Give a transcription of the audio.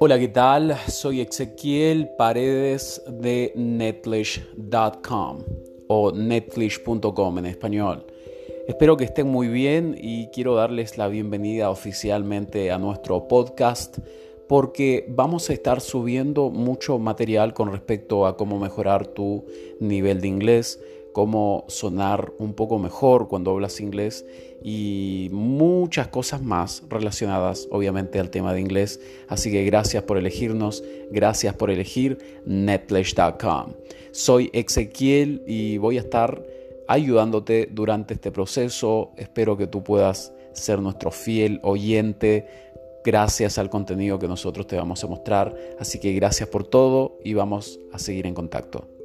Hola, ¿qué tal? Soy Ezequiel Paredes de netlish.com o netlish.com en español. Espero que estén muy bien y quiero darles la bienvenida oficialmente a nuestro podcast porque vamos a estar subiendo mucho material con respecto a cómo mejorar tu nivel de inglés, cómo sonar un poco mejor cuando hablas inglés y muchas cosas más relacionadas obviamente al tema de inglés. Así que gracias por elegirnos, gracias por elegir netflix.com. Soy Ezequiel y voy a estar ayudándote durante este proceso. Espero que tú puedas ser nuestro fiel oyente gracias al contenido que nosotros te vamos a mostrar. Así que gracias por todo y vamos a seguir en contacto.